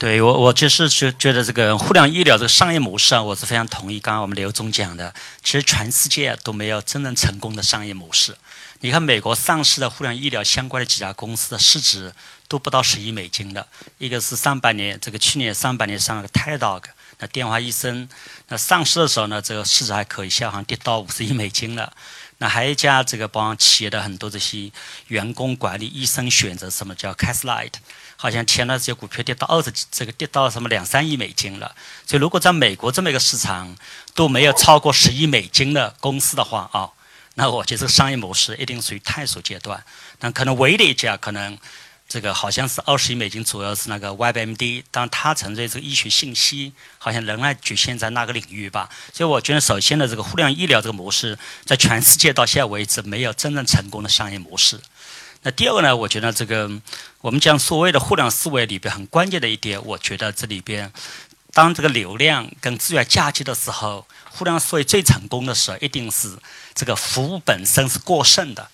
对我，我就是觉觉得这个互联网医疗这个商业模式啊，我是非常同意。刚刚我们刘总讲的，其实全世界都没有真正成功的商业模式。你看美国上市的互联网医疗相关的几家公司的市值都不到十亿美金的，一个是上半年这个去年上半年上了个 Teladoc，那电话医生，那上市的时候呢，这个市值还可以，现在好像跌到五十亿美金了。那还有一家这个帮企业的很多这些员工管理、医生选择什么叫 Caslight。好像前段时间股票跌到二十几，这个跌到什么两三亿美金了。所以如果在美国这么一个市场都没有超过十亿美金的公司的话啊，那我觉得商业模式一定属于探索阶段。那可能唯一的一家可能这个好像是二十亿美金左右是那个 WebMD，当它存在这个医学信息好像仍然局限在那个领域吧。所以我觉得首先呢，这个互联网医疗这个模式在全世界到现在为止没有真正成功的商业模式。那第二个呢？我觉得这个我们讲所谓的互联网思维里边很关键的一点，我觉得这里边，当这个流量跟资源嫁接的时候，互联网思维最成功的时候，一定是这个服务本身是过剩的，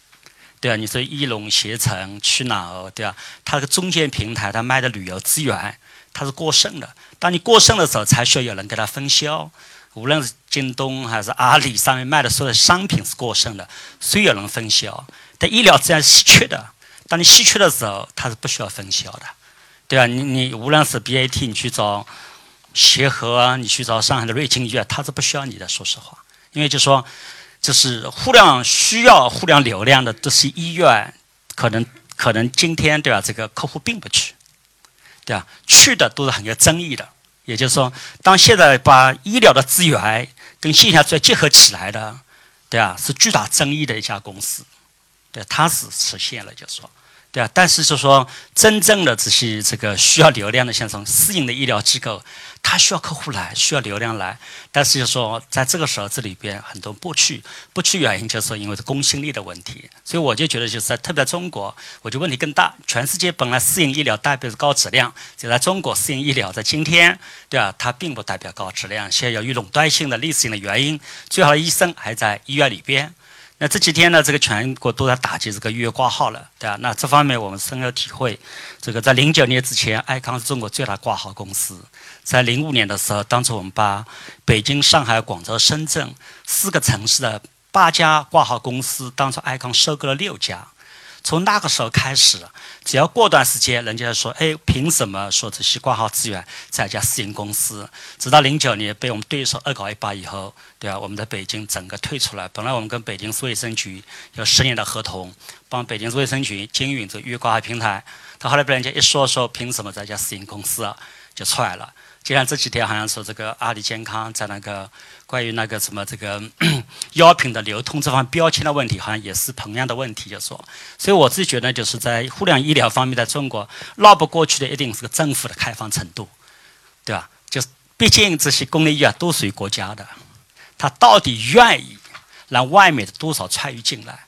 对啊？你说翼龙、携程、去哪儿，对吧？它这个中间平台，它卖的旅游资源，它是过剩的。当你过剩的时候，才需要有人给它分销。无论是京东还是阿里上面卖的所有的商品是过剩的，需要有人分销。但医疗资源稀缺的，当你稀缺的时候，它是不需要分销的，对吧？你你无论是 BAT，你去找协和啊，你去找上海的瑞金医院，它是不需要你的。说实话，因为就说，就是互联网需要互联网流量的这些医院，可能可能今天对吧？这个客户并不去，对吧？去的都是很有争议的。也就是说，当现在把医疗的资源跟线下资源结合起来的，对啊，是巨大争议的一家公司。对，它是实现了，就是说，对啊。但是就说，真正的这些这个需要流量的，像这种私营的医疗机构，它需要客户来，需要流量来。但是就说，在这个时候，这里边很多不去，不去原因就是，因为是公信力的问题。所以我就觉得，就是在特别在中国，我觉得问题更大。全世界本来私营医疗代表是高质量，就在中国私营医疗在今天，对啊？它并不代表高质量。现在由于垄断性的历史性的原因，最好的医生还在医院里边。那这几天呢，这个全国都在打击这个预约挂号了，对吧？那这方面我们深有体会。这个在零九年之前，爱康是中国最大挂号公司。在零五年的时候，当初我们把北京、上海、广州、深圳四个城市的八家挂号公司，当初爱康收购了六家。从那个时候开始，只要过段时间，人家说：“哎，凭什么说这些挂号资源在一家私营公司？”直到零九年被我们对手恶搞一把以后，对吧？我们在北京整个退出来。本来我们跟北京市卫生局有十年的合同，帮北京市卫生局经营这预约挂号平台。他后来被人家一说说，凭什么在一家私营公司就出来了？就像这几天好像说这个阿里健康在那个关于那个什么这个 药品的流通这方标签的问题，好像也是同样的问题，就说。所以我自己觉得，就是在互联网医疗方面，在中国绕不过去的，一定是个政府的开放程度，对吧？就是毕竟这些公立医院都属于国家的，他到底愿意让外面的多少参与进来？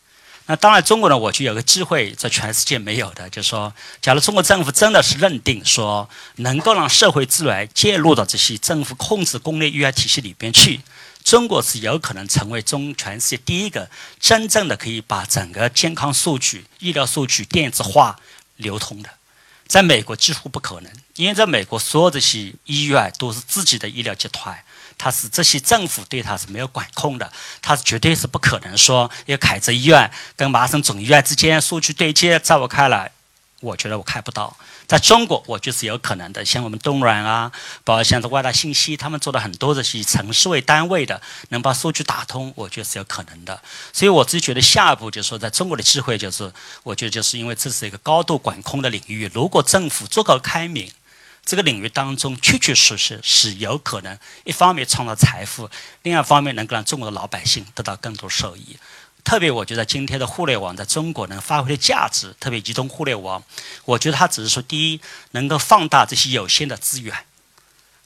那当然，中国呢，我就有个机会，在全世界没有的，就是说，假如中国政府真的是认定说，能够让社会资源介入到这些政府控制公立医院体系里边去，中国是有可能成为中全世界第一个真正的可以把整个健康数据、医疗数据电子化流通的。在美国几乎不可能，因为在美国所有这些医院都是自己的医疗集团。它是这些政府对它是没有管控的，它是绝对是不可能说一个凯泽医院跟麻省总医院之间数据对接，在我看来，我觉得我看不到。在中国，我觉得是有可能的，像我们东软啊，包括像这万达信息，他们做的很多的是以城市为单位的，能把数据打通，我觉得是有可能的。所以我自己觉得下一步就是说，在中国的机会就是，我觉得就是因为这是一个高度管控的领域，如果政府足够开明。这个领域当中，确确实实是有可能，一方面创造财富，另外一方面能够让中国的老百姓得到更多受益。特别，我觉得今天的互联网在中国能发挥的价值，特别移动互联网，我觉得它只是说，第一，能够放大这些有限的资源。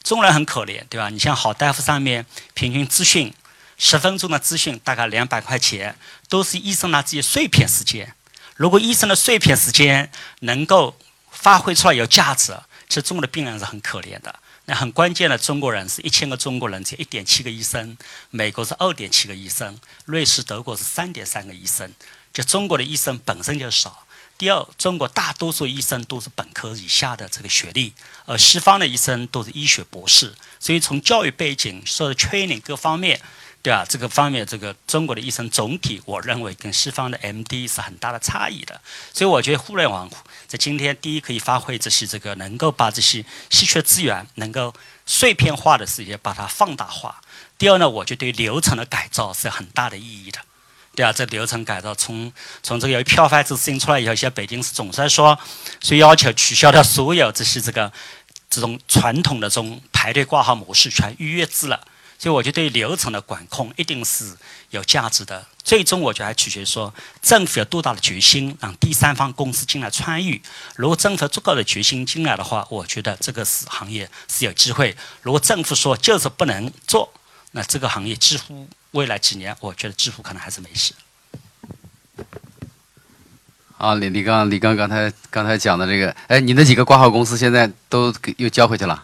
中国人很可怜，对吧？你像好大夫上面，平均资讯十分钟的资讯大概两百块钱，都是医生拿自己碎片时间。如果医生的碎片时间能够发挥出来有价值。其实中国的病人是很可怜的，那很关键的，中国人是一千个中国人，才一点七个医生；美国是二点七个医生，瑞士、德国是三点三个医生。就中国的医生本身就少。第二，中国大多数医生都是本科以下的这个学历，而西方的医生都是医学博士，所以从教育背景、受的 training 各方面，对吧？这个方面，这个中国的医生总体，我认为跟西方的 MD 是很大的差异的。所以我觉得互联网在今天，第一可以发挥这些这个能够把这些稀缺资源能够碎片化的事业把它放大化。第二呢，我觉得对流程的改造是很大的意义的。对啊，这流程改造从从这个有票贩子事情出来以后，现在北京市总算说，所以要求取消掉所有这些这个这种传统的这种排队挂号模式，全预约制了。所以我觉得对流程的管控一定是有价值的。最终我觉得还取决于说政府有多大的决心，让第三方公司进来参与。如果政府足够的决心进来的话，我觉得这个是行业是有机会。如果政府说就是不能做，那这个行业几乎。未来几年，我觉得几乎可能还是没事。啊，李李刚，李刚刚才刚才讲的这个，哎，你那几个挂号公司现在都又交回去了？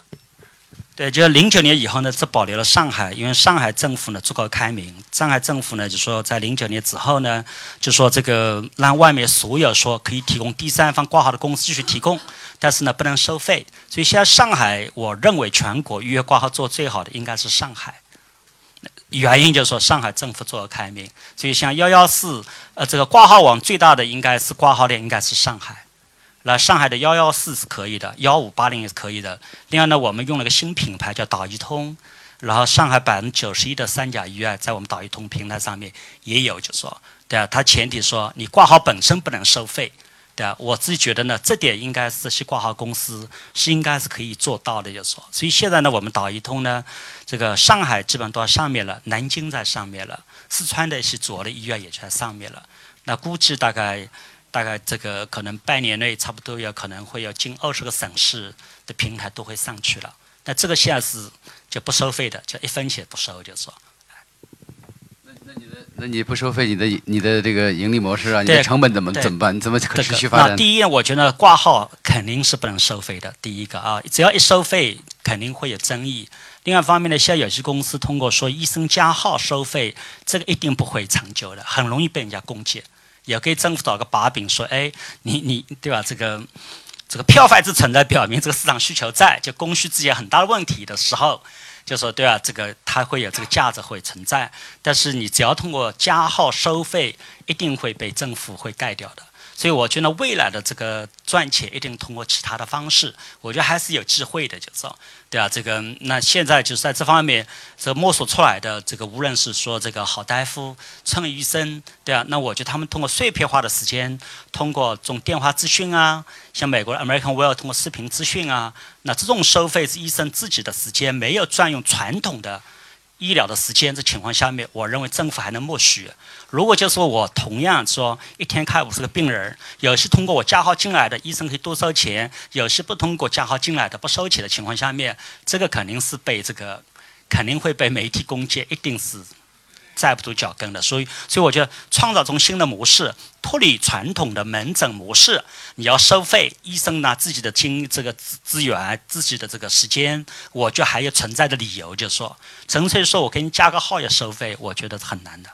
对，就是零九年以后呢，只保留了上海，因为上海政府呢足够开明。上海政府呢就说，在零九年之后呢，就说这个让外面所有说可以提供第三方挂号的公司继续提供，但是呢不能收费。所以现在上海，我认为全国预约挂号做最好的应该是上海。原因就是说，上海政府做了开明，所以像幺幺四，呃，这个挂号网最大的应该是挂号的应该是上海。那上海的幺幺四是可以的，幺五八零也是可以的。另外呢，我们用了个新品牌叫导医通，然后上海百分之九十一的三甲医院在我们导医通平台上面也有，就说，对啊，它前提说你挂号本身不能收费。对啊，我自己觉得呢，这点应该是这些挂号公司是应该是可以做到的，就说，所以现在呢，我们导医通呢，这个上海基本都在上面了，南京在上面了，四川的一些主要的医院也在上面了。那估计大概大概这个可能半年内差不多要可能会有近二十个省市的平台都会上去了。那这个现在是就不收费的，就一分钱不收，就是说。那你的那你不收费，你的你的这个盈利模式啊，你的成本怎么怎么办？你怎么可持续发展？那第一，我觉得挂号肯定是不能收费的。第一个啊，只要一收费，肯定会有争议。另外一方面呢，现在有些公司通过说医生加号收费，这个一定不会长久的，很容易被人家攻击。也给政府找个把柄，说哎，你你对吧？这个这个票贩子存在，表明这个市场需求在，就供需之间很大的问题的时候。就说对吧，这个它会有这个价值会存在，但是你只要通过加号收费，一定会被政府会盖掉的。所以我觉得未来的这个赚钱一定通过其他的方式，我觉得还是有机会的，就是对啊，这个那现在就是在这方面这摸索出来的这个，无论是说这个好大夫、村医生，对啊，那我觉得他们通过碎片化的时间，通过这种电话咨询啊，像美国的 American Well 通过视频咨询啊，那这种收费是医生自己的时间，没有占用传统的。医疗的时间这情况下面，我认为政府还能默许。如果就是说我同样说一天开五十个病人，有些通过我加号进来的医生可以多收钱，有些不通过加号进来的不收钱的情况下面，这个肯定是被这个肯定会被媒体攻击，一定是。站不住脚跟的，所以，所以我觉得创造种新的模式，脱离传统的门诊模式，你要收费，医生拿自己的经这个资资源、自己的这个时间，我就还有存在的理由，就是说，纯粹说我给你加个号要收费，我觉得很难的。